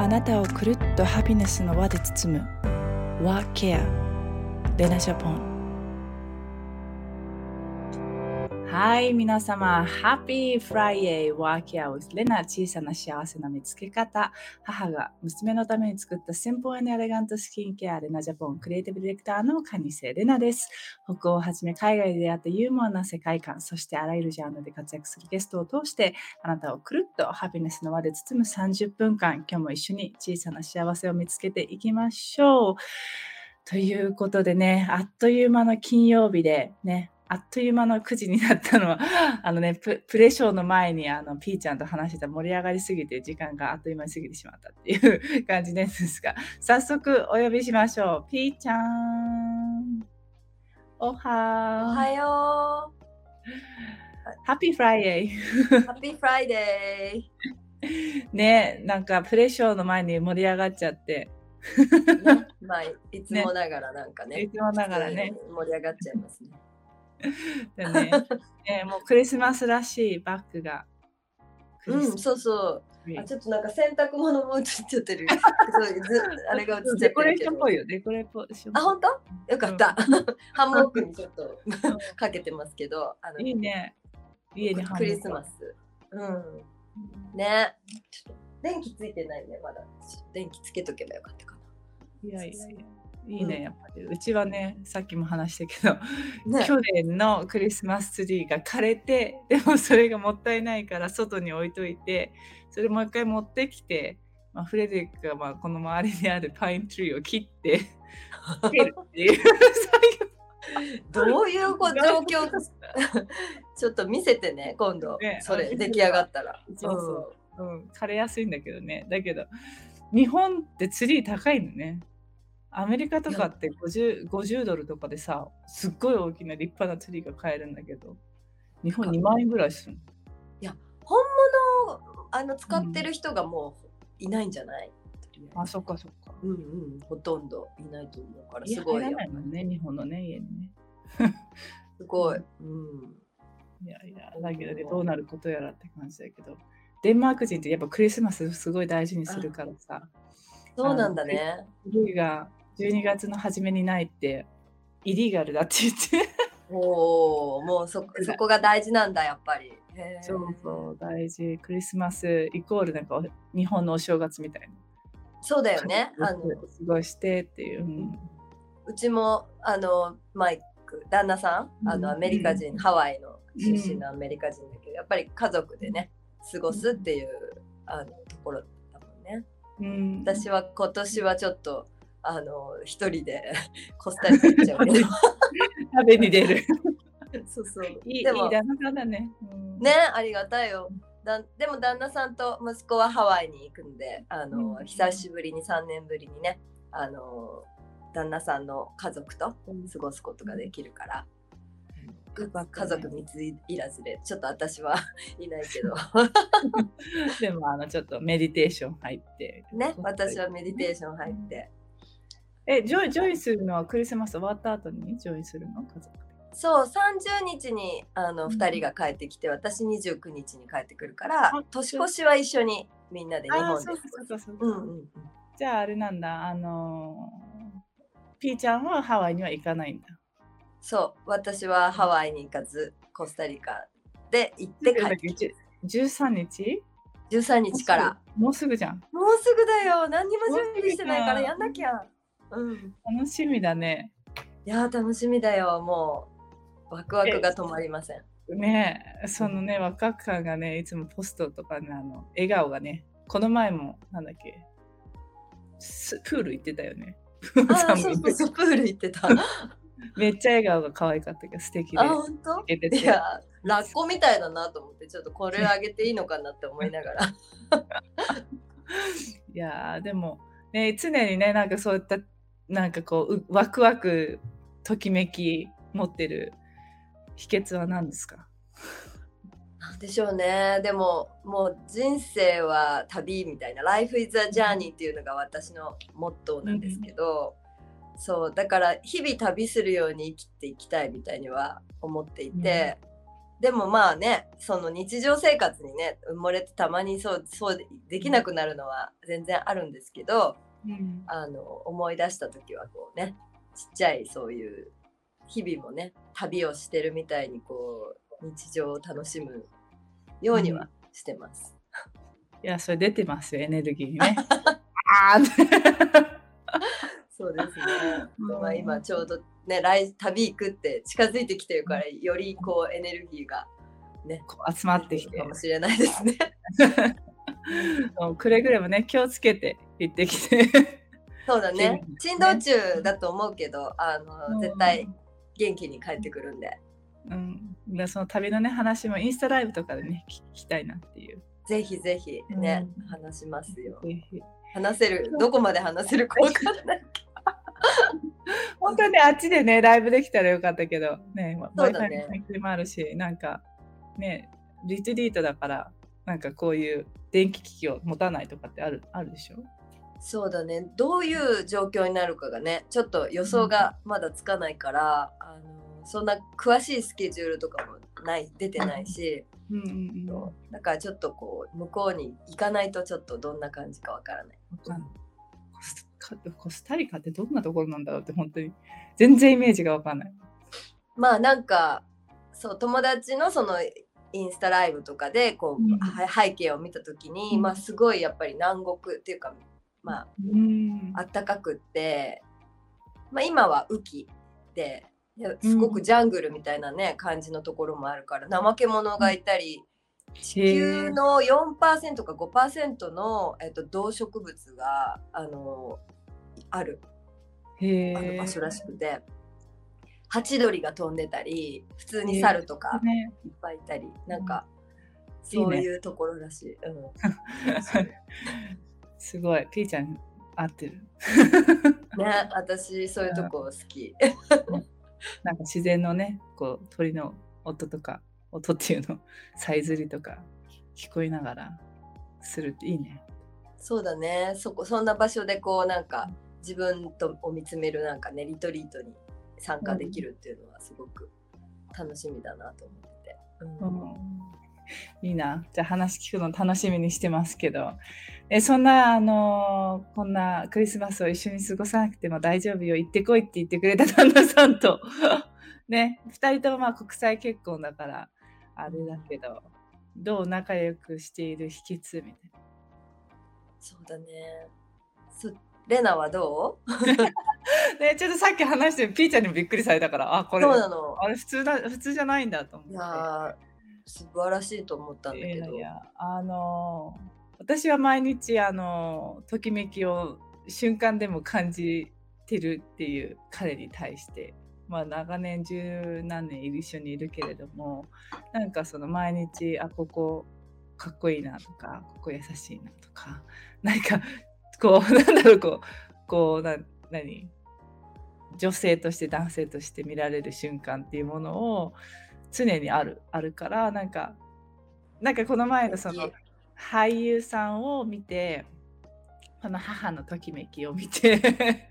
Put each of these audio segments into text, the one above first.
あなたをくるっとハピネスの輪で包む。ワーケアレナジャポン。はい皆様ハッピーフライデーワーケアウスレナ小さな幸せな見つけ方。母が娘のために作ったシンプルエレガントスキンケアレナジャポンクリエイティブディレクターのカニセレナです。北欧をはじめ海外で出会ったユーモアな世界観そしてあらゆるジャンルで活躍するゲストを通してあなたをくるっとハピネスの輪で包む30分間今日も一緒に小さな幸せを見つけていきましょう。ということでね、あっという間の金曜日でね、あっという間の9時になったのは、あのね、ププレショーの前にあのピーちゃんと話してた盛り上がりすぎて時間があっという間に過ぎてしまったっていう感じですが、早速お呼びしましょう。ピーちゃん。おはおはよう。Happy Friday。 Happy Friday。ねなんかプレショーの前に盛り上がっちゃって。ね、まあ、いつもながらなんかね。ねいつもながらね。盛り上がっちゃいますね。でねね、もうクリスマスらしいバッグが。うん、そうそう。あちょっとなんか洗濯物も映っちゃってる。あれが映っちゃってる。デコレーションっぽいよ。デコレーション。あ、本当？よかった。うん、ハンモックにちょっとかけてますけど。あのいいね。家にクリスマス。うん。ね。電気ついてないね、まだ。電気つけとけばよかったかな。いやいやいや。いいね、やっぱり。うちはねさっきも話したけど、ね、去年のクリスマスツリーが枯れてでもそれがもったいないから外に置いといてそれもう一回持ってきて、まあ、フレデリックがまあこの周りにあるパインツリーを切ってっていう。どういう状況？ちょっと見せてね今度、ね、それ出来上がったら。そうそう、うん、枯れやすいんだけどね。だけど日本ってツリー高いのね。アメリカとかって 50, 50ドルとかでさ、すっごい大きな立派なツリーが買えるんだけど、日本2万円ぐらいするいや、本物あの使ってる人がもういないんじゃない、うん、あ、そっかそっか。うんうん、ほとんどいないと思うから、すごいよ。ないもんね、日本のね、家にね。すごい。うん。いやいや、だけどね、どうなることやらって感じだけど、デンマーク人ってやっぱクリスマスすごい大事にするからさ。そうなんだね。ルイが12月の初めにないってイリーガルだって言って。おおもうそ そこが大事なんだやっぱり。そうそう大事。クリスマスイコールなんか日本のお正月みたいな。そうだよね。あの過ごしてっていう、うん、うちもあのマイク旦那さんあのアメリカ人、うん、ハワイの出身のアメリカ人だけど、やっぱり家族でね過ごすっていう、あのところだもんね、うん、私は今年はちょっとあの一人で コスタリカ行っちゃうけど。食べに出る。そうそう。いいでもいい旦那さんだね、うん、ねありがたいよ。だでも旦那さんと息子はハワイに行くんであの、うん、久しぶりに3年ぶりにねあの旦那さんの家族と過ごすことができるから、うん、家族三ついらずでちょっと私はいないけど。でもあのちょっとメディテーション入って。ね私はメディテーション入って、え、ジョイジョイするのはクリスマス終わった後に join するの？家族そう30日にあの、うん、2人が帰ってきて私29日に帰ってくるから年越しは一緒にみんなで日本で。じゃああれなんだあのー、ピーちゃんはハワイには行かないんだ。そう私はハワイに行かずコスタリカで行って帰ってきて。13日？13日から。もうすぐじゃん。もうすぐだよ。何にも準備してないからやんなきゃうん、楽しみだね。いや楽しみだよもうワクワクが止まりません。ねそのね、ワクワク感がねいつもポストとかねあの笑顔がねこの前もなんだっけプール行ってたよね。あ そうそうそうプール行ってた。めっちゃ笑顔が可愛かったけど素敵で。あ本当？いやラッコみたいだなと思ってちょっとこれあげていいのかなって思いながら。いやでもね常にねなんかそういったなんかこうワクワクときめき持ってる秘訣は何ですか？でしょうね。でももう人生は旅みたいな「Life is a journey」っていうのが私のモットーなんですけど、うん、そうだから日々旅するように生きていきたいみたいには思っていて、でもまあねその日常生活にね埋もれてたまにそうそうできなくなるのは全然あるんですけど、うんあの思い出した時はこうねちっちゃいそういう日々もね旅をしてるみたいにこう日常を楽しむようにはしてます。いや、それ出てますよ、エネルギーにね。そうですね。うんまあ今ちょうどね来旅行くって近づいてきてるからよりこうエネルギーがねこう集まってきてか、もしれないですね。くれぐれもね、気をつけて行ってきて。そうだね。ね 珍道中だと思うけど、あのうん絶対元気に帰ってくるんで、うん、でその旅のね話もインスタライブとかでね聞きたいなっていう。ぜひぜひね、うん話しますよ。話せるどこまで話せるかわかんない。本当にあっちでねライブできたらよかったけどね、そうだねもあるし、なんかねリトリートだからなんかこういう電気機器を持たないとかってあるあるでしょ？そうだね。どういう状況になるかがね、ちょっと予想がまだつかないから、あのそんな詳しいスケジュールとかもない出てないし、うんうんうん。わだからちょっとこう向こうに行かないとちょっとどんな感じかわからない。コスタリカってどんなところなんだろうって本当に全然イメージがわかんない。まあなんかそう友達のそのインスタライブとかでこう、うんは背景を見た時に、うんまあすごいやっぱり南国っていうかまうん。あ暖かくって、まあ、今は雨季ですごくジャングルみたいなね、感じのところもあるから怠け者がいたり、地球の4%か5%の、えっと、動植物があのある。ある場所らしくて。ハチドリが飛んでたり普通に猿とかね、いっぱいいたり、なんかいいね。そういうところらしい。うん すごい、ピーちゃん合ってる？ね、私そういうとこ好き。なんか自然のね、こう鳥の音とか、音っていうの、さえずりとか聞こえながらするっていいね。そうだね、そこそんな場所でこうなんか自分とを見つめるなんかねリトリートに参加できるっていうのはすごく楽しみだなと思ってて。うんうんいいな。じゃあ話聞くの楽しみにしてますけど。えそんな、あのーこんなクリスマスを一緒に過ごさなくても大丈夫よ。行ってこいって言ってくれた旦那さんと。ね、2人ともまあ国際結婚だから、あれだけど、どう仲良くしている秘訣みたいな。そうだね。そレナはどう？ね、ちょっとさっき話してピーちゃんにもびっくりされたから、あ、これ、そうなの。あれ普通だ、普通じゃないんだと思って。いやー素晴らしいと思ったんだいけど。やいやあのー私は毎日あのときめきを瞬間でも感じてるっていう彼に対してまあ長年十何年一緒にいるけれどもなんかその毎日あここかっこいいなとかここ優しいなとかなんかこう なんだろうこうこうな何？女性として男性として見られる瞬間っていうものを常にあるあるからなんかなんかこの前のその俳優さんを見てこの母のときめきを見て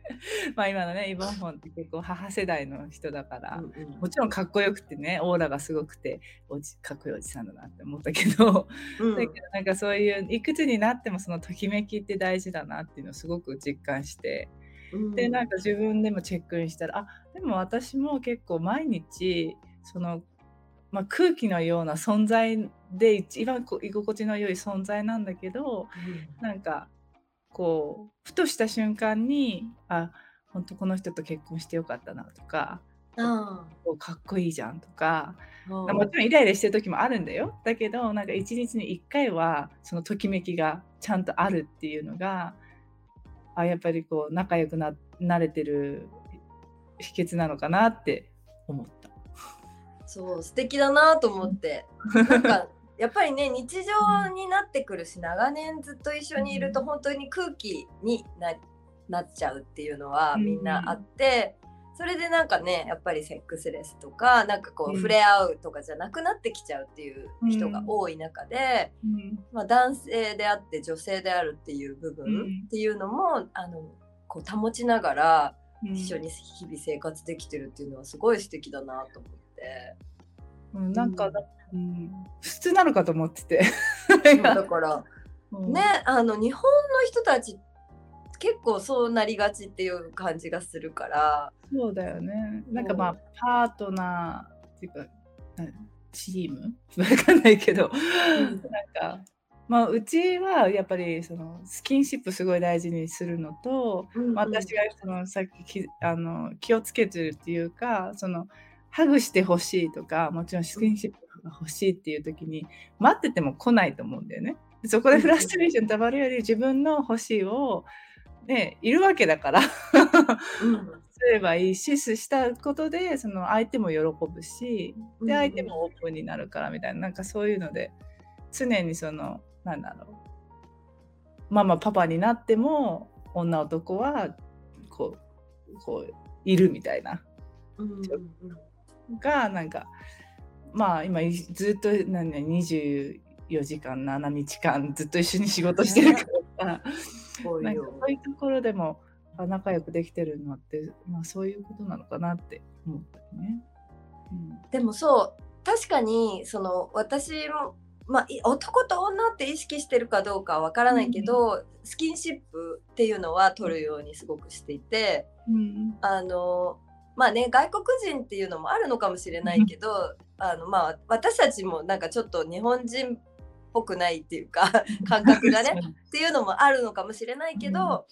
まあ今のねイボンフォンって結構母世代の人だから、うんうん。もちろんかっこよくてねオーラがすごくておじかっこいいおじさんだなって思ったけど、うん。だけどなんかそういういくつになってもそのときめきって大事だなっていうのをすごく実感してうん。でなんか自分でもチェックインしたらあでも私も結構毎日その、まあ、空気のような存在で一番居心地の良い存在なんだけどなんかこうふとした瞬間にあ本当この人と結婚してよかったなとかうかっこいいじゃんとかあもちろんイライラしてる時もあるんだよ。だけどなんか一日に一回はそのときめきがちゃんとあるっていうのがあやっぱりこう仲良くななれてる秘訣なのかなって思った。そう素敵だなと思って。なんかやっぱりね日常になってくるし長年ずっと一緒にいると本当に空気にななっちゃうっていうのはうん。みんなあって、それでなんかねやっぱりセックスレスとかなんかこううん。触れ合うとかじゃなくなってきちゃうっていう人が多い中で、うん。まあ、男性であって女性であるっていう部うん。分っていうのも、あのこう保ちながらうん。一緒に日々生活できてるっていうのはすごい素敵だなと思って。うん、なんか、うん、普通なのかと思ってて。だから、ねあの日本の人たち結構そうなりがちっていう感じがするから。そうだよね。なんかまあ、パートナーっていうかチーム？わかんないけど、うん、なんかまあ、うちはやっぱりそのスキンシップすごい大事にするのと、うんうん、私がそのさっきあの気をつけてるっていうかそのハグしてほしいとかもちろんスキンシップが欲しいっていう時に待ってても来ないと思うんだよね。そこでフラストレーションたまるより自分の欲しいを、ね、いるわけだから。すればいいししたことでその相手も喜ぶしで相手もオープンになるからみたいななんかそういうので常にそのなんだろう。ママパパになっても女男はこうこういるみたいな、うんがなんかまあ今ずっと何、ね、24時間7日間ずっと一緒に仕事してるから。そういうところでも仲良くできてるのって、まあ、そういうことなのかなって思ったね。うん、でもそう確かにその私もまあ、男と女って意識してるかどうかはわからないけど、うん、スキンシップっていうのは取るようにすごくしていて、うん、あのまあね外国人っていうのもあるのかもしれないけど、うん、あのまあ私たちもなんかちょっと日本人っぽくないっていうか感覚がねっていうのもあるのかもしれないけど、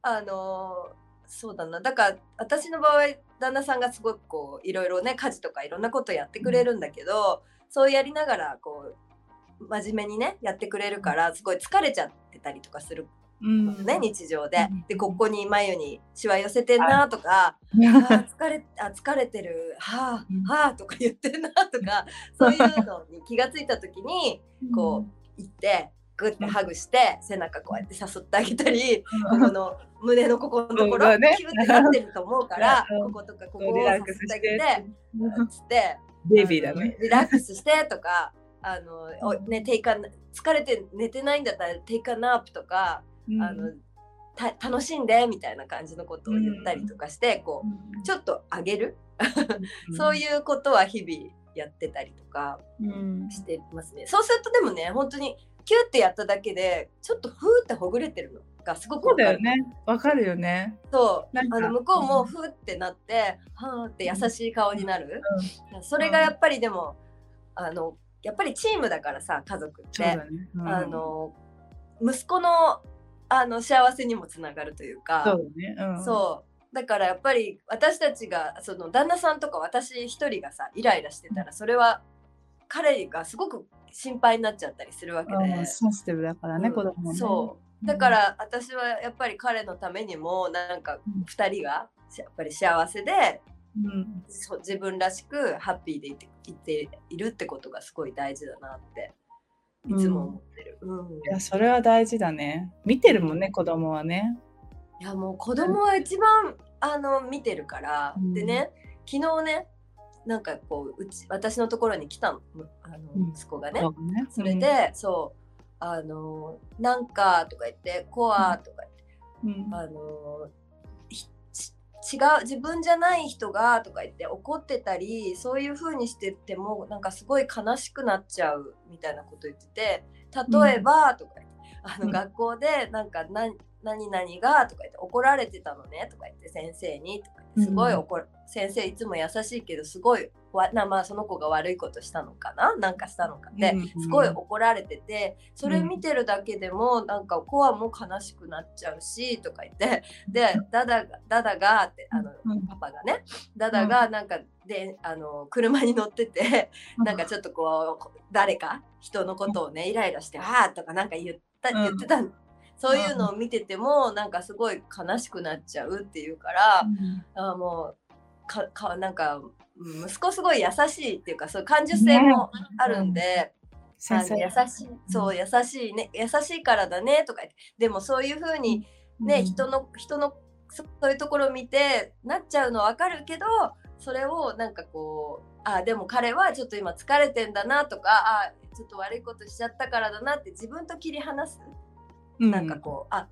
あのそうだな。だから私の場合旦那さんがすごくこういろいろね家事とかいろんなことやってくれるんだけど、そうやりながらこう真面目にねやってくれるからすごい疲れちゃってたりとかするうん。ね、日常で、でここに眉にしわ寄せてんなとか、あ疲れあ疲れてるはあはあとか言ってんな とかそういうのに気が付いた時にこう行ってグッてハグして背中こうやって誘ってあげたり、ここの胸のここのところ、キュッてなってると思うから、こことかここをさせてあげて つってベビーだね。リラックスしてとかあの、うん、ね、テイカ疲れて寝てないんだったらテイカナープとか、うん、あの楽しんでみたいな感じのことを言ったりとかして、こうちょっとあげる？そういうことは日々やってたりとかしてますね。そうするとでもね本当にキュッてやっただけでちょっとふーってほぐれてるのがすごくわかる。ね。わかるよね。そう。あの向こうもふーってなって、はーって優しい顔になる。それがやっぱりでもあのやっぱりチームだからさ家族って、ね。うん、あの息子のあの幸せにもつながるというか。そう、ね。うん、そう。だからやっぱり私たちがその旦那さんとか私一人がさイライラしてたらそれは彼がすごく心配になっちゃったりするわけで。センシティブだからね、うん、子供ね。そう。だから私はやっぱり彼のためにもなんか2人がやっぱり幸せでうん、そう自分らしくハッピーでいていているってことがすごい大事だなっていつも思ってる、うん、いやそれは大事だね。見てるもんね子供はね。いやもう子供は一番あの見てるから、うん、でね昨日ねなんかこううち私のところに来たの。あの息子がね、うん、それで、そうあのなんかとか言ってコアとか言って、あの違う自分じゃない人がとか言って怒ってたりそういう風にしててもなんかすごい悲しくなっちゃうみたいなこと言ってて例えば、とか言ってあの学校でなんか何何々がとか言って怒られてたのねとか言って先生にとかすごい怒る、うん、先生いつも優しいけどすごいわなまあその子が悪いことしたのかな？なんかしたのか。で、うんすごい怒られててそれ見てるだけでもなんかコアも悲しくなっちゃうしとか言って。でダダがダダがってあの、パパがね。ダダがなんかであの車に乗っててなんかちょっとこう誰か人のことをねイライラして「ああ」とかなんか言った言ってたそういうのを見ててもなんかすごい悲しくなっちゃうっていうから、うん、あもうかかなんか息子すごい優しいっていうかそういう感受性もあるんで。あの優しいそう優しいね優しいからだねとか言ってでもそういうふうにね、うん、人の人のそういうところを見てなっちゃうのは分かるけどそれをなんかこうあでも彼はちょっと今疲れてんだなとかあちょっと悪いことしちゃったからだなって自分と切り離す、うん、なんかこうあ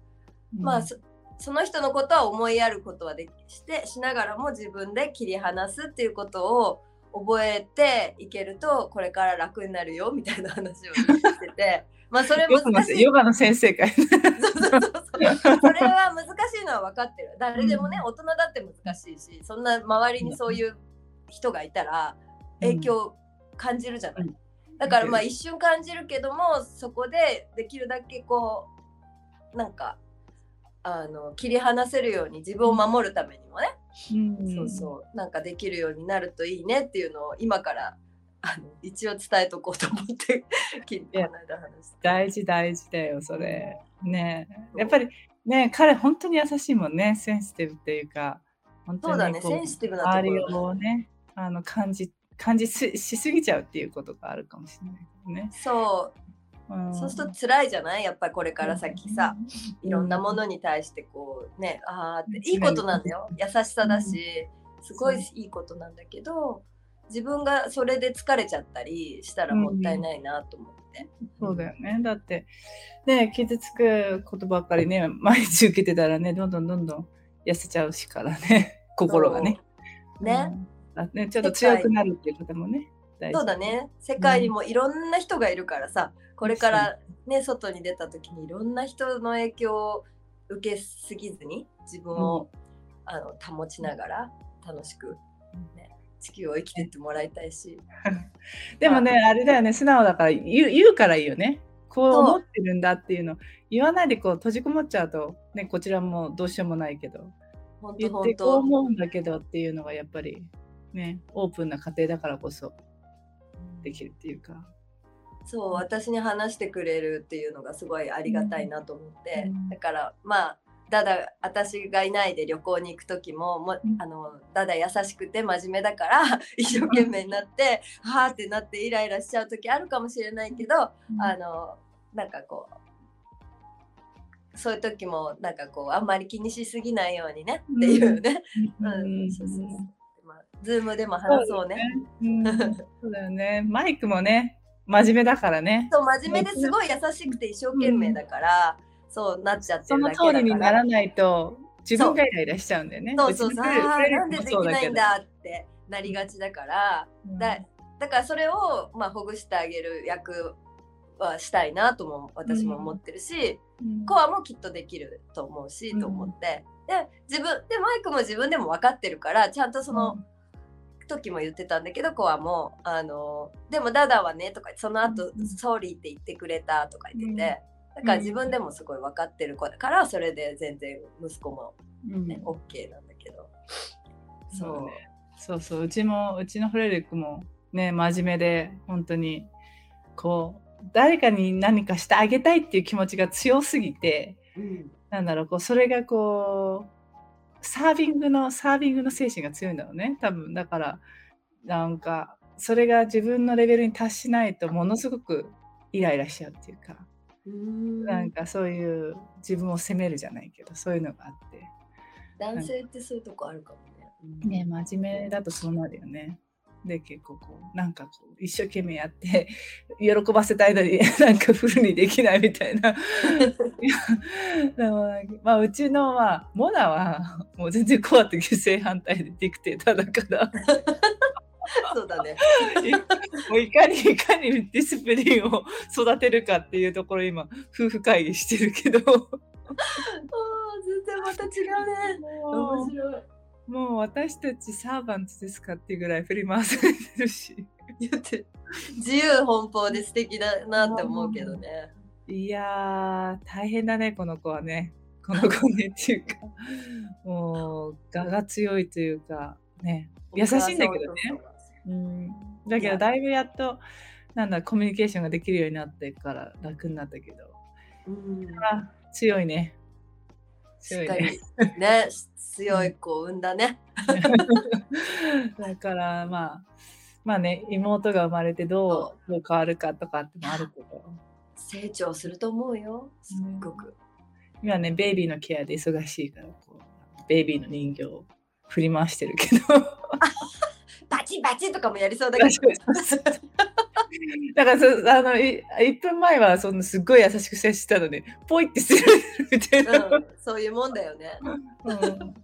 まあそその人のことは思いやることはでしてしながらも自分で切り離すっていうことを覚えていけるとこれから楽になるよみたいな話をしてて まあそれ難しい。ヨガの先生か。いそうそうそう。そうそれは難しいのは分かってる。誰でもね、大人だって難しいしそんな周りにそういう人がいたら影響感じるじゃない、だからまあ一瞬感じるけどもそこでできるだけこうなんかあの切り離せるように自分を守るためにもね、うん、そうそう。なんかできるようになるといいねっていうのを今からあの一応伝えとこうと思って 大事大事だよそれ。ねやっぱりね彼本当に優しいもんねセンシティブっていうか。本当にそうだねセンシティブなところをねあの感じ感じしすぎちゃうっていうことがあるかもしれないね。そうそうすると辛いじゃない？やっぱりこれから先さ、いろんなものに対してこうねああって。いいことなんだよ。優しさだしすごいいいことなんだけど自分がそれで疲れちゃったりしたらもったいないなと思って。そうだよね。だってね傷つくことばっかりね毎日受けてたらねどんどんどんどん痩せちゃうしからね。心がね。ね,、うん、ねちょっと強くなるっていう方もね。そうだね。世界にもいろんな人がいるからさ、これからね外に出た時にいろんな人の影響を受けすぎずに自分を、うん、あの保ちながら楽しく、ね、地球を生きてってもらいたいし。でもね、あ。れだよね素直だから言う言うからいいよね。こう思ってるんだっていうの言わないでこう閉じこもっちゃうと、ね、こちらもどうしようもないけど。言ってこう思うんだけどっていうのがやっぱりねオープンな家庭だからこそできるっていうか。そう私に話してくれるっていうのがすごいありがたいなと思って、うん、だからまあただ私がいないで旅行に行く時ももあのだだ優しくて真面目だから 一生懸命になってはあってなってイライラしちゃう時あるかもしれないけど、うん、あのなんかこうそういう時もなんかこうあんまり気にしすぎないようにねっていうね。ズームでも話そうね。そうだよね。マイクもね、真面目だからね。そう真面目ですごい優しくて一生懸命だから、うん、そうなっちゃってるだけだから。その通りにならないと自分がイライラしちゃうんだよね。そうそうそう。なんでできないんだってなりがちだから、うん、だだからそれをまあほぐしてあげる役はしたいなとも私も思ってるし、うん、コアもきっとできると思うし、と思って。で自分でマイクも自分でも分かってるからちゃんとその、時も言ってたんだけどコアもあのでもダダはねとかその後、うん、ソーリーって言ってくれたとか言ってて、うん、だから自分でもすごい分かってる子だからそれで全然息子もね、うん、OK なんだけど。そう、ね、そう。そううちもうちのフレリックもね真面目で本当にこう誰かに何かしてあげたいっていう気持ちが強すぎて、うん、なんだろうこうそれがこうサービングのサービングの精神が強いんだろうね。多分だからなんかそれが自分のレベルに達しないとものすごくイライラしちゃうっていうか。うん。なんかそういう自分を責めるじゃないけどそういうのがあって。男性ってそういうとこあるかもね。ね真面目だとそうなるよね。で結構こうなんかこう一生懸命やって喜ばせたいのに なんかフルにできないみたいな。まあうちのまあモナはもう全然怖って正反対でディクテーターだから。そうだね。もういかにいかにディスプリンを育てるかっていうところ今夫婦会議してるけど。あ全然また違うね。面白い。もう私たちサーバントですかっていうぐらい振り回されてるし。自由奔放で素敵だなって思うけどね。いや大変だね、この子はね。この子ねっていうか、もう、我が強いというか、ね、優しいんだけどね。うん、だけど、だいぶやっと、なんだ、コミュニケーションができるようになってから楽になったけど、うん、強いね。強いね。ね 強い子を産んだね。だからまあまあね妹が生まれてどうどう変わるかとかってもあるけど。成長すると思うよ。すっごく、うん、今ねベイビーのケアで忙しいからこうベイビーの人形を振り回してるけど。バチバチとかもやりそうだけど。だからそあの1分前はそのすっごい優しく接したのでポイってするみたいな、うん、そういうもんだよね、うん、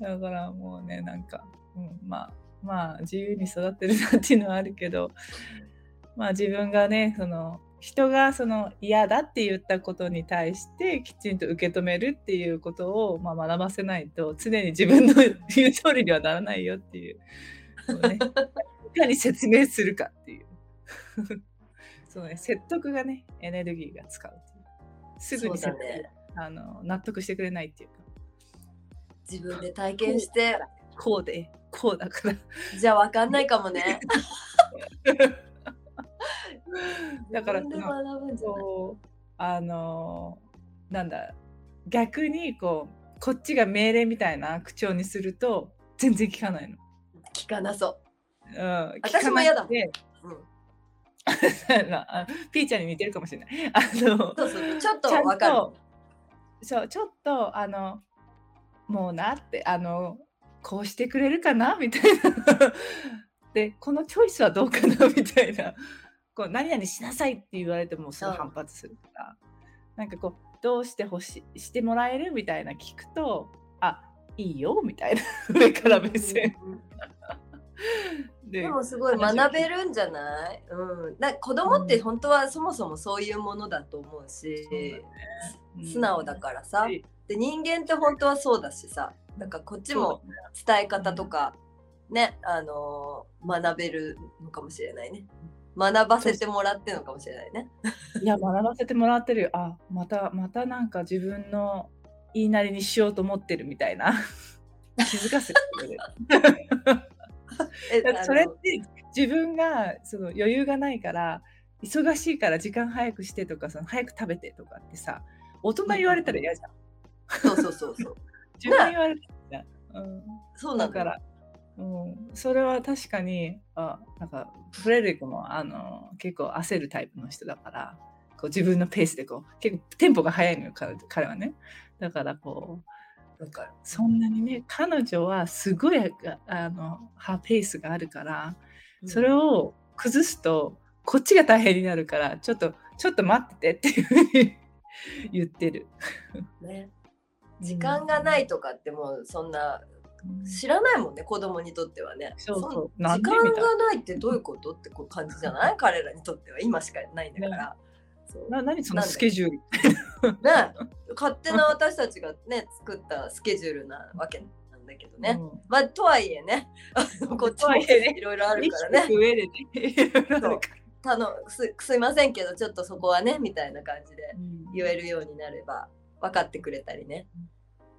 だからもうねなんか、うん、まあまあ自由に育ってるなっていうのはあるけどまあ自分がねその人がその嫌だって言ったことに対してきちんと受け止めるっていうことを、まあ、学ばせないと常に自分の言う通りにはならないよっていうね、いかに説明するかっていう。その、ね、説得がねエネルギーが使うすぐに説、ね、あの納得してくれないっていうか。自分で体験してこうでこうだからじゃあ分かんないかもね だからそうあのなんだ逆にこうこっちが命令みたいな口調にすると全然聞かないの。聞かなそう。うん、私も嫌だもん。うん ピーちゃんに似てるかもしれない。あのそうそうちょっとわかる。そうちょっとあのもうなってあのこうしてくれるかな？みたいな。でこのチョイスはどうかな？みたいな。こう何々しなさいって言われてもすぐ反発するから、なんかこうどうしてほししてもらえる？みたいな聞くとあいいよ？みたいな。上から目線。でもすごい学べるんじゃない、うん、だ子供って本当はそもそもそういうものだと思うし、うん、素直だからさ、で人間って本当はそうだしさだからこっちも伝え方とかね、あのー、学べるのかもしれないね。学ばせてもらってるのかもしれないね。いや学ばせてもらってるよ。あまたまたなんか自分の言いなりにしようと思ってるみたいな 気づかせてくれる。それって自分がその余裕がないから忙しいから時間早くしてとかその早く食べてとかってさ大人言われたら嫌じゃん。そうそうそうそう。自分言われたら、うん、そうだから。うん、それは確かにあなんかフレデリックもあの結構焦るタイプの人だからこう自分のペースでこう結構テンポが速いのよ彼はね。だからこうなんかそんなにね彼女はすごいあのハペースがあるからそれを崩すとこっちが大変になるからちょっとちょっと待っててっていうふうに言ってる。ね、時間がないとかってもうそんな知らないもんね子供にとってはね。そうそう。時間がないってどういうことってこう感じじゃない？彼らにとっては。今しかないんだから。ね。な何そのスケジュール？ね。勝手な私たちがね作ったスケジュールなわけなんだけどね、うん、まあとはいえね。こっちもいろいろあるからね。上でね。すすいませんけどちょっとそこはねみたいな感じで言えるようになれば分かってくれたりね。うん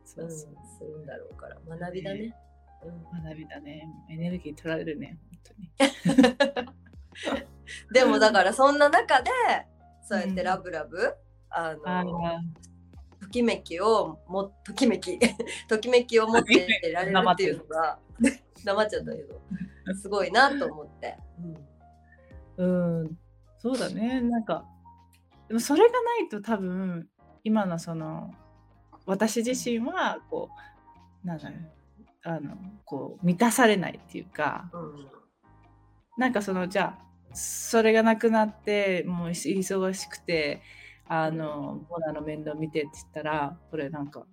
そう。するんだろうから。学びだね、うん、学びだね。エネルギー取られるね本当に。でもだからそんな中でそうやってラブラブ、うん、あのときめきをもときめき ときめきを持ってられるっていうのが黙っちゃったけどすごいなと思って、うん、うん、そうだね。なんかでもそれがないと多分今のその私自身はこうなんだろうあのこう満たされないっていうか、うん、なんかそのじゃあそれがなくなってもう忙しくてあのモナの面倒見てって言ったらこれなんか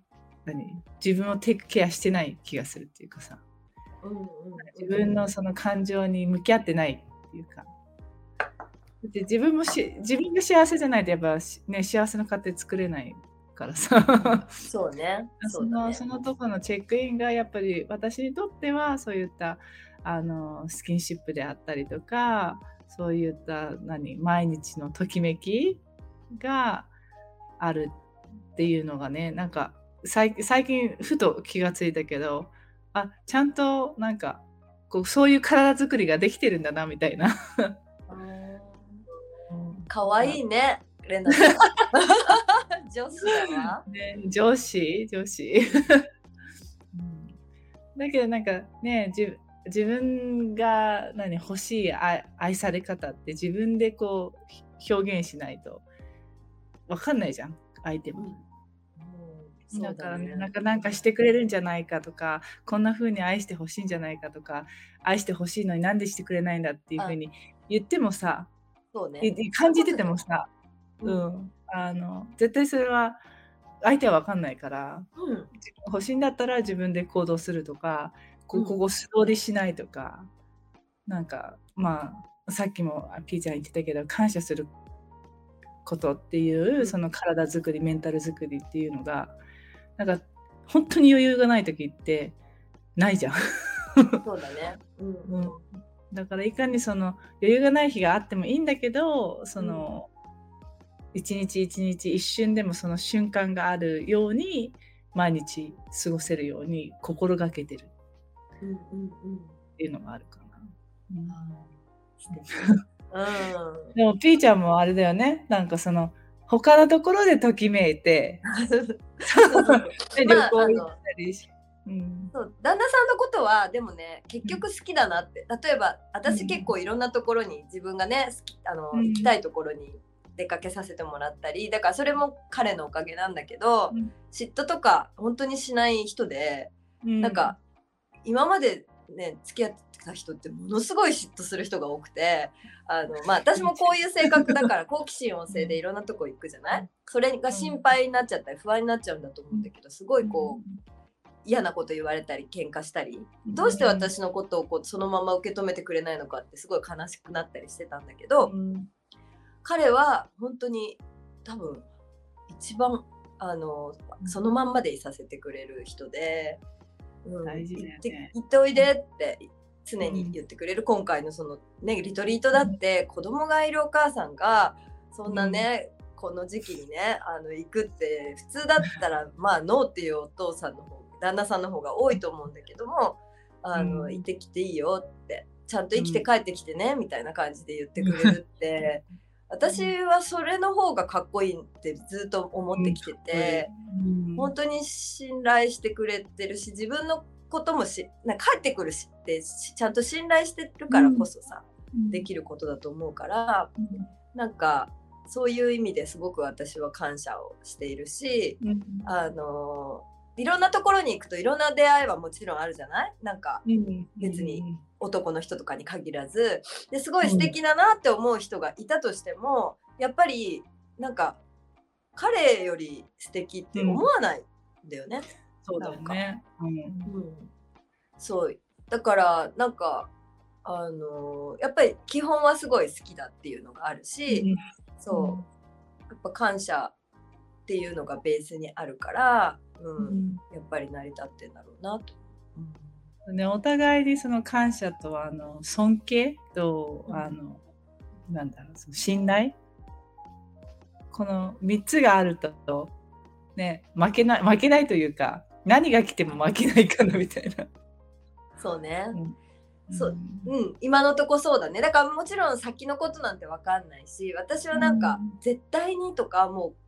何自分をテイクケアしてない気がするっていうかさ、うんうん、自分のその感情に向き合ってないっていうか。で自分もし自分が幸せじゃないとやっぱね幸せの家庭作れないからさ。そうね。その、ね、そのとこのチェックインがやっぱり私にとってはそういったあのスキンシップであったりとかそういった何毎日のときめきがあるっていうのがねなんか最近ふと気がついたけどあちゃんとなんかこうそういう体作りができてるんだなみたいな。かわいいね。レナ。女子だわ。ね、女子？女子、だけどなんかね自自分が何欲しい愛愛され方って自分でこう表現しないと分かんないじゃん相手も。うん、だからね、なんかなんかしてくれるんじゃないかとかこんな風に愛してほしいんじゃないかとか愛してほしいのになんでしてくれないんだっていう風に言ってもさ、そうね、感じててもさ、うん、あの絶対それは相手は分かんないから、うん、欲しいんだったら自分で行動するとかこここ素通りしないとか、なんかまあさっきもピーちゃん言ってたけど感謝することっていう、その体作りメンタル作りっていうのがなんか本当に余裕がない時ってないじゃん。そうだね、うん。うん、だからいかにその余裕がない日があってもいいんだけどその、一日一日一瞬でもその瞬間があるように毎日過ごせるように心がけてるっていうのがあるかな。うん、でもピーちゃんもあれだよね。なんかその他のところでときめいて 旅行行ったりし、うん、そう旦那さんのことはでもね結局好きだなって。例えば私結構いろんなところに自分がね好きあの、うん、行きたいところに出かけさせてもらったりだからそれも彼のおかげなんだけど、うん、嫉妬とか本当にしない人で、うん、なんか今までね付き合ってた人ってものすごい嫉妬する人が多くてあの、まあ、私もこういう性格だから 好奇心旺盛でいろんなとこ行くじゃない？それが心配になっちゃったり不安になっちゃうんだと思うんだけどすごいこう嫌なこと言われたり喧嘩したりどうして私のことをこうそのまま受け止めてくれないのかってすごい悲しくなったりしてたんだけど、彼は本当に多分一番あのそのまんまでいさせてくれる人で、うん、大事だよね、行っておいでって常に言ってくれる、うん、今回のそのねリトリートだって子供がいるお母さんがそんなね、うん、この時期にねあの行くって普通だったらまあノーっていうお父さんの方旦那さんの方が多いと思うんだけどもあの、行ってきていいよってちゃんと生きて帰ってきてね、みたいな感じで言ってくれるって。私はそれの方がかっこいいってずっと思ってきてて、うん、本当に信頼してくれてるし自分のこともしな帰ってくるしってちゃんと信頼してるからこそさ、うん、できることだと思うから、うん、なんかそういう意味ですごく私は感謝をしているし、うん、あのいろんなところに行くといろんな出会いはもちろんあるじゃない？なんか別に男の人とかに限らず。ですごい素敵だなって思う人がいたとしても、やっぱりなんか彼より素敵って思わないんだよね。そうだよね、うん、うん、そう。だからなんかあのやっぱり基本はすごい好きだっていうのがあるし、うん、そう。やっぱ感謝っていうのがベースにあるから、うん、やっぱり成り立ってんだろうなと。ね、お互いにその感謝とあの尊敬と、あのなんだろうその信頼。この3つがあると、ね、負けない負けないというか何が来ても負けないかなみたいな。そうね、うん。そう、うん、今のとこそうだね。だからもちろん先のことなんて分かんないし私はなんか、絶対にとかもう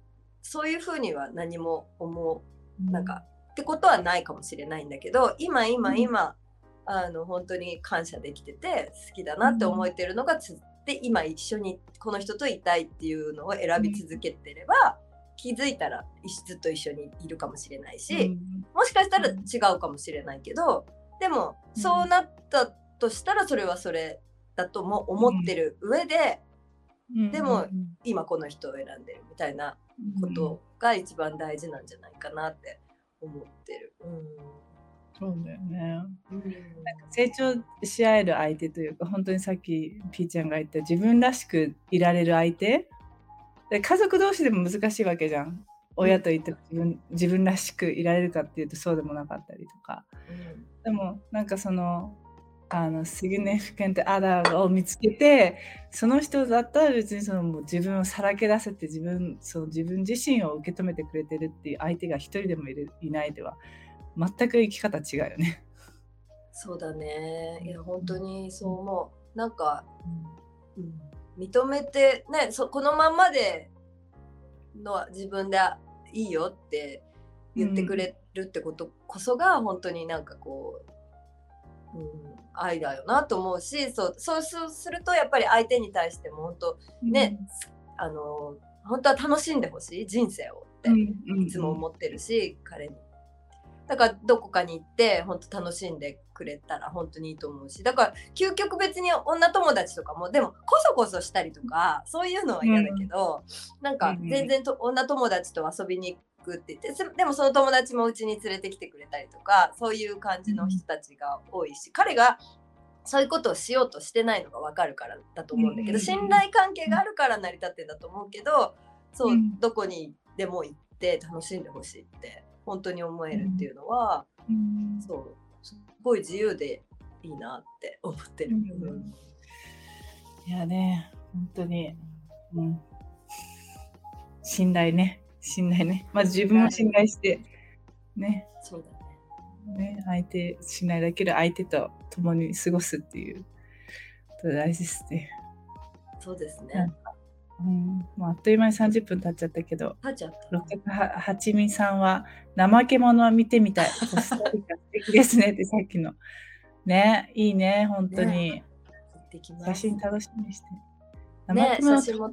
そういうふうには何も思う、なんかってことはないかもしれないんだけど今今今、うん、あの本当に感謝できてて好きだなって思えてるのがつって今一緒にこの人といたいっていうのを選び続けてれば、気づいたらずっと一緒にいるかもしれないし、うん、もしかしたら違うかもしれないけどでもそうなったとしたらそれはそれだとも思ってる上で、うん、でも今この人を選んでるみたいなことが一番大事なんじゃないかなって思ってる。うん、そうだよね、うん、なんか成長し合える相手というか本当にさっきピーちゃんが言った自分らしくいられる相手。で家族同士でも難しいわけじゃん。親と言って自分自分らしくいられるかっていうとそうでもなかったりとか、うん、でもなんかそのあのシグネフィケントアダーを見つけてその人だったら別にそのもう自分をさらけ出せて自分その自分自身を受け止めてくれてるっていう相手が一人でもいるいないでは全く生き方違うよね。そうだね。いや本当にそう思う。なんか、うん、認めてねそこのまんまでのは自分でいいよって言ってくれるってことこそが本当になんかこう、うん、愛だよなと思うしそうそうするとやっぱり相手に対しても本当ね、うん、あの本当は楽しんでほしい人生をっていつも思ってるし、彼に。だからどこかに行って本当楽しんでくれたら本当にいいと思うしだから究極別に女友達とかもでもこそこそしたりとかそういうのは嫌だけど、うん、なん。か全然と女友達と遊びに行くって言ってすでもその友達もうちに連れてきてくれたりとかそういう感じの人たちが多いし彼がそういうことをしようとしてないのが分かるからだと思うんだけど、うん信頼関係があるから成り立ってんだと思うけどそう、うん。どこにでも行って楽しんでほしいって本当に思えるっていうのは、うん。そうすごい自由でいいなって思ってる。いやね、本当に、うん、信頼ね、信頼ね。まず自分を信頼して、ね、そうだねね、相手、信頼できる相手と共に過ごすっていうこと大事ですね。そうですね。うん、もうあっという間に30分経っちゃったけど、はちゃった。ははちみさんは怠け者は見てみたい。コスタリカ素敵ですねってさっきの。ね、いいね、本当に。行ってきます。写真楽しみにして。ね怠け者写真も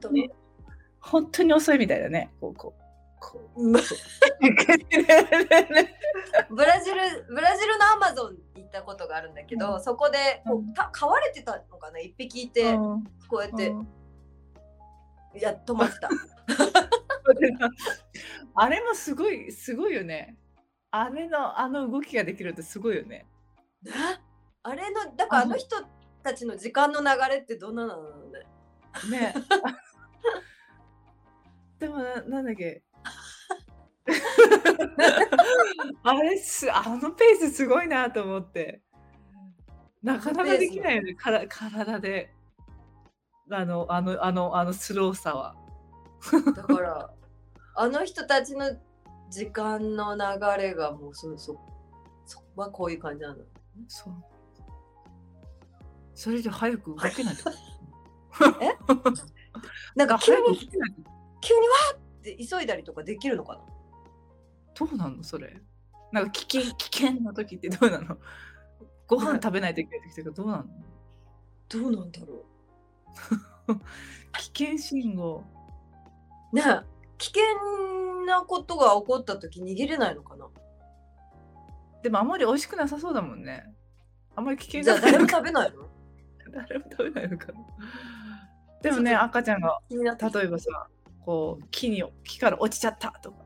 本当に遅いみたいだね。こうこう ブラジルブラジルのアマゾン行ったことがあるんだけど、うそこでこう飼われてたのかな？一匹いて、うんこうやって、うんいや止まってた。あれもすごいすごいよね。あれのあの動きができるってすごいよね。ねあれのだからあの人たちの時間の流れってどんなのなのね。ね。でもななんだっけ？あれすあのペースすごいなと思って。なかなかできないよね。から体で。あのあのあのあのスローさは。だからあの人たちの時間の流れがもうそうそうそはこういう感じなの。そう。それじゃ早く動けないと。なんか急に。急にわーって急いだりとかできるのかな？どうなのそれ？なんか危険危険な時ってどうなの？ご飯食べないといけない時とかどうなの？どうなんだろ危険信号。う。ねえ危険なことが起こった時逃げれないのかな？でもあんまり美味しくなさそうだもんね。あんまり危険じゃあ誰もか食べないの？誰も食べないのかな？でもね、赤ちゃんが例えばさ、こう木に木から落ちちゃったとか。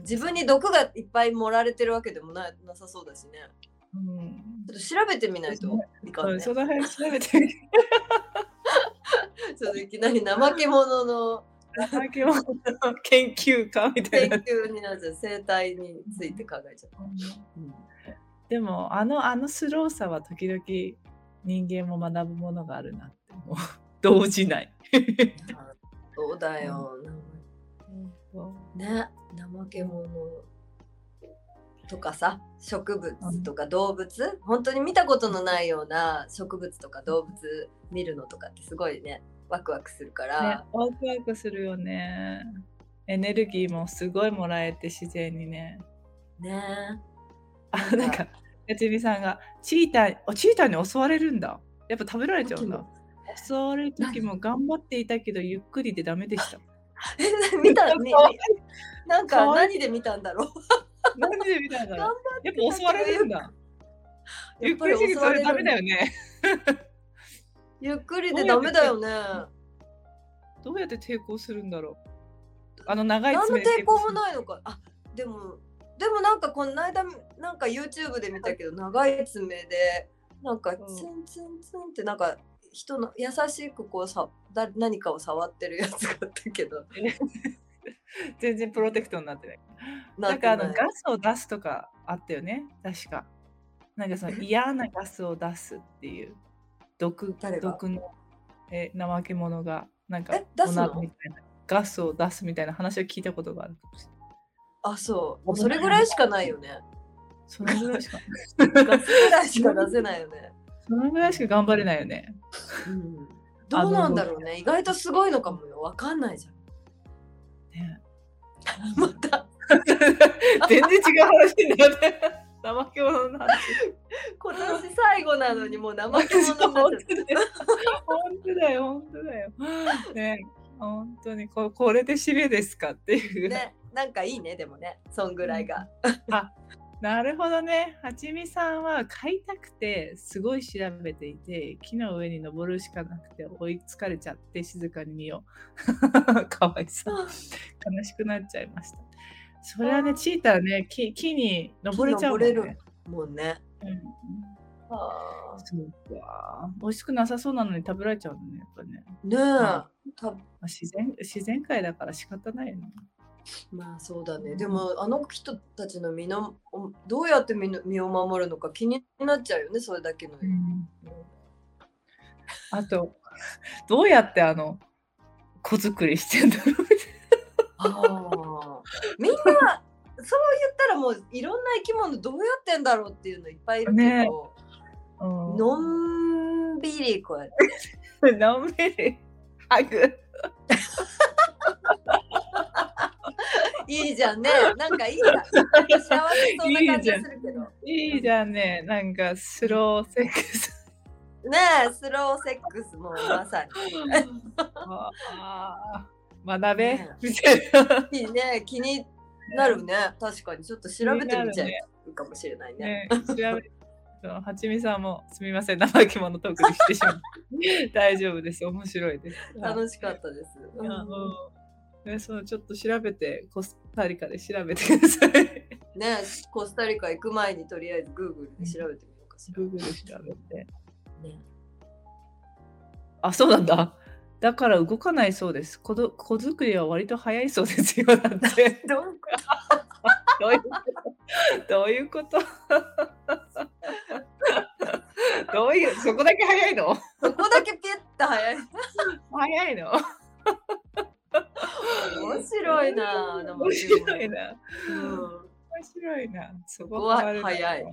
自分に毒がいっぱい盛られてるわけでもななさそうだしね。うん。ちょっと調べてみないといかんね。その辺調べてみて。ちょっといきなり怠け者の怠け者の研究家みたい研な。究になっちゃう生態について考えちゃった。うんでもあのあのスローさは時々人間も学ぶものがあるなってもう 動じない。そうだよ。ね、怠け者とかさ、植物とか動物、本当に見たことのないような植物とか動物見るのとかってすごいね、ワクワクするかねら、、ワクワクするよね。エネルギーもすごいもらえて自然にね。ね。あなんかやちみさんがチーターあチーターに襲われるんだ。やっぱ食べられちゃうんだ。襲われる時も頑張っていたけどゆっくりでダメでした。え、見た、みかわいいなんか何で見たんだろう。なんでみたいな。頑やっぱ襲われるんだ。ゆっくりそれダメだよね。ゆっくりでダメだよね。どうやって抵抗するんだろう。あの長い何の抵抗もないのか。あ、でも、でもなんかこの間、なんか YouTube で見たけど、長い爪で、なんかツンツンツンってなんか人の優しくこうさだ何かを触ってるやつがあったけど、全然プロテクトになってない。ななんかあのガスを出すとかあったよね、確か。なんかその嫌なガスを出すっていう毒毒のえ怠け者がなんかえ？出すみたいなガスを出すみたいな話を聞いたことがあるかもしれない。あ、そう。もうそれぐらいしかないよね。そのぐらいしか、ガスぐらいしか出せないよね。そのぐらいしか頑張れないよね。うん、どうなんだろうね。意外とすごいのかもよ。わかんないじゃん。ね また 全然違う話になって。怠け者の話。今年最後なのにもう怠け者になっちゃ本っ当だよ、本当だよ。ね、本当にここれで締めですかっていう。ね、なんかいいね、でもね、そんぐらいが。なるほどね。はちみさんは買いたくてすごい調べていて木の上に登るしかなくて追いつかれちゃって静かに見よう。かわいそう。悲しくなっちゃいました。それはね、チーターね、木木に登れちゃうもんね。登れるもんね。うんはあそうか。美味しくなさそうなのに食べられちゃうのね、やっぱね。ねえ、またまあ、自然自然界だから仕方ないよね。まあそうだね。でもあの人たちの身のおどうやって身の身を守るのか気になっちゃうよね、それだけの。あと、どうやってあの子作りしてんだろうみああみんなそう言ったらもういろんな生き物どうやってんだろうっていうのいっぱいいるけど、ねたいな。のんびりこうやって。うん。のんびり。ハグ。いいじゃんね。なんかいいじゃん。幸せそうな感じがするけど。いいじゃんね。なんかスローセックス。ねえ、スローセックスもまさに。ああ学べ、ねいな。いいね、気になるね。確かにちょっと調べてみちゃうかもしれないね。ね、調べはちみさんもすみません、生き物トークにしてしまう。大丈夫です。面白いです。楽しかったです。うんね、そうちょっと調べて、コスタリカで調べてください。ねコスタリカ行く前にとりあえず Google で調べてみようかしら。Google で調べて。ね、あ、そうなんだ。だから動かないそうです。子ど子作りは割と早いそうですよ。だって。どうどういうこと？どういうこと？どういう、そこだけ早いの？そこだけピュッと早い。早いの？面白いな。生面白いな。うん面白いな。そこは早い。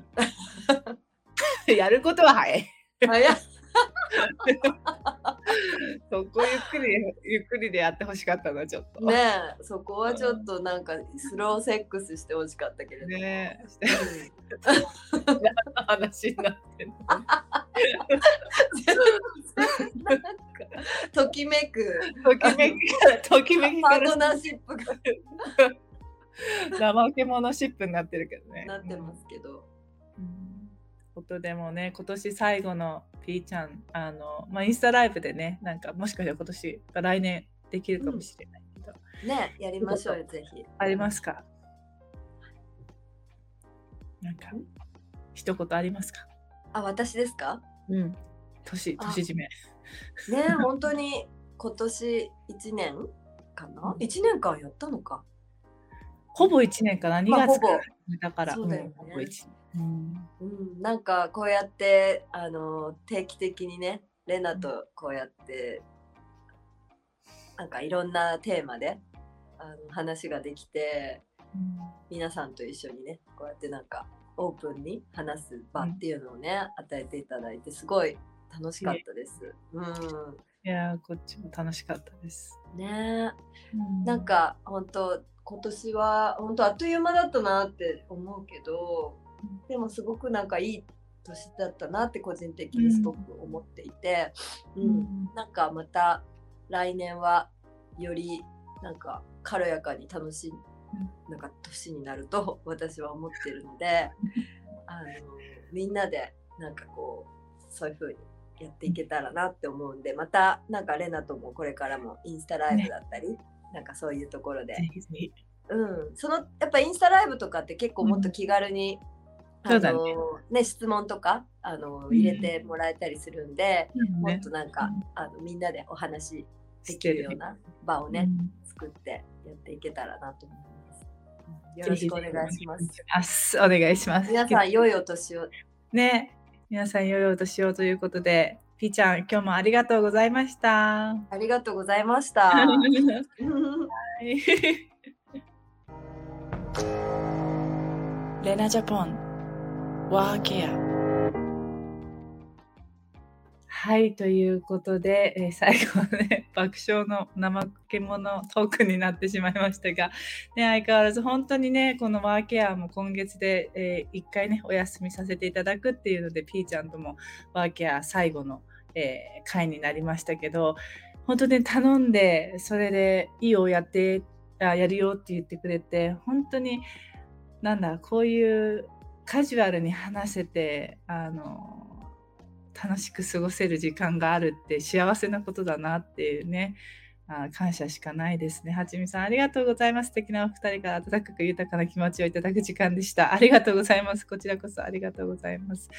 やることは早い。早い。そこゆっくり、ゆっくりでやってほしかったな、ちょっと。ねえ、そこはちょっとなんかスローセックスしてほしかったけれども。ねえ、うん 話になってんのなんかときめく。ときめきから、ときめきから。パートナーシップが怠け者シップになってるけどね。なってますけど。うん。ことでもね、今年最後のピーちゃん、あの、まあ、インスタライブでね、なんかもしかしたら今年、来年できるかもしれないけど、ねやりましょうよ、ぜひ。ありますか？なんか、一言ありますか？あ、私ですか？うん。年、あ年締め。ね本当に今年1年かな ?1 年間やったのか。ほぼ1年かな、2まあ月からほぼ始めたから。そうだよねんほぼ一年うんうん、なんかこうやってあの定期的にねレナとこうやってなんかいろんなテーマであの話ができて皆さんと一緒にねこうやってなんかオープンに話す場っていうのをね、与えていただいてすごい楽しかったです。うん、いやー、こっちも楽しかったです。ね。なん、か本当今年は本当あっという間だったなって思うけどでもすごくなんかいい年だったなって個人的にすごく思っていて、うん。うん。なんかまた来年はよりなんか軽やかに楽しいなんか年になると 私は思ってるのであのみんなでなんかこうそういう風にやっていけたらなって思うんでまたなんかレナともこれからもインスタライブだったり、なんかそういうところで。うん、そのやっぱインスタライブとかって結構もっと気軽に、あのそうだね。ね質問とかあのん。入れてもらえたりするんで、もっねとなんか、うん。あのみんなでお話できるような場をね、作ってやっていけたらなと思います。よろしくお願いします。お願いします。皆さん良いお年を。ね、皆さん良いお年をということで、ピーちゃん、今日もありがとうございました。ありがとうございました。レナジャポン、ワーケア。はい、ということで、えー最後はね、爆笑の怠け者トークになってしまいましたが、ね、相変わらず本当にね、このワーケアも今月で、え1回ね、お休みさせていただくっていうので、ピーちゃんともワーケア最後の、えー回になりましたけど、本当に頼んで、それでいいよ、やって、あやるよって言ってくれて、本当に、なんだ、こういうカジュアルに話せて、あの、楽しく過ごせる時間があるって幸せなことだなっていうね、あ感謝しかないですね。はちみさん、ありがとうございます。素敵なお二人から温かく豊かな気持ちをいただく時間でした。ありがとうございます。こちらこそありがとうございます。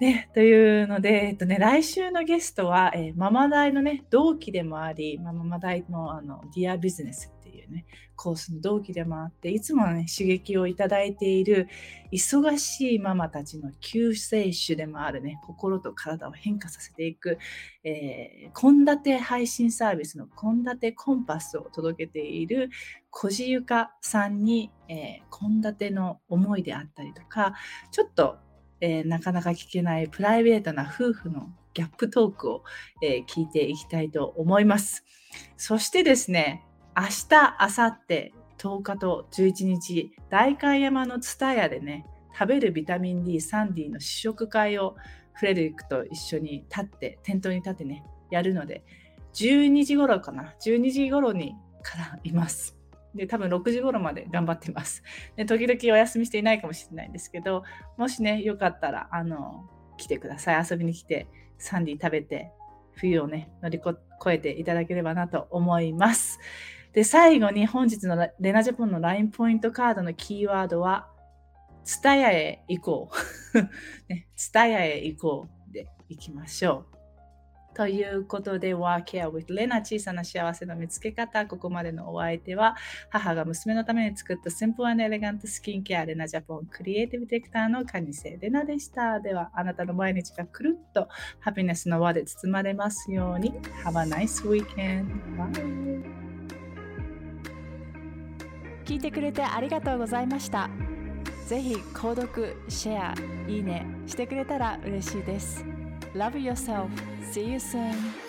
ね、というので、えっとね、来週のゲストは、えー、ママ大のね、同期でもあり、ママ大のあの、ディアビジネスいうね、コースの同期でもあって、いつもね、刺激をいただいている、忙しいママたちの救世主でもあるね、心と体を変化させていく、献立配信サービスの献立コンパスを届けている、小地ゆかさんに、献立の思いであったりとか、ちょっとえー、なかなか聞けないプライベートな夫婦のギャップトークを、えー、聞いていきたいと思います。そしてですね、明日、明後日、10日と11日、代官山のツタヤでね、食べるビタミン D、サンディの試食会をフレデリックと一緒に立って、店頭に立ってね、やるので、12時頃かな、12時頃にからいます。で、多分6時頃まで頑張ってます。で、時々お休みしていないかもしれないんですけど、もしね、よかったら、あの、来てください。遊びに来て、サンディ食べて、冬をね、乗り越えていただければなと思います。で、最後に本日のレナジャポンの LINE ポイントカードのキーワードは、ツタヤへ行こう。ね、ツタヤへ行こうで行きましょう。ということで、ワーケア with レナ小さな幸せの見つけ方。ここまでのお相手は、母が娘のために作ったシンプルエレガントスキンケアレナジャポンクリエイティブディレクターのカニセレナでした。では、あなたの毎日がくるっとハピネスの輪で包まれますように。Have a nice weekend. Bye. 聞いてくれてありがとうございました。ぜひ購読、シェア、いいねしてくれたら嬉しいです。Love yourself. See you soon.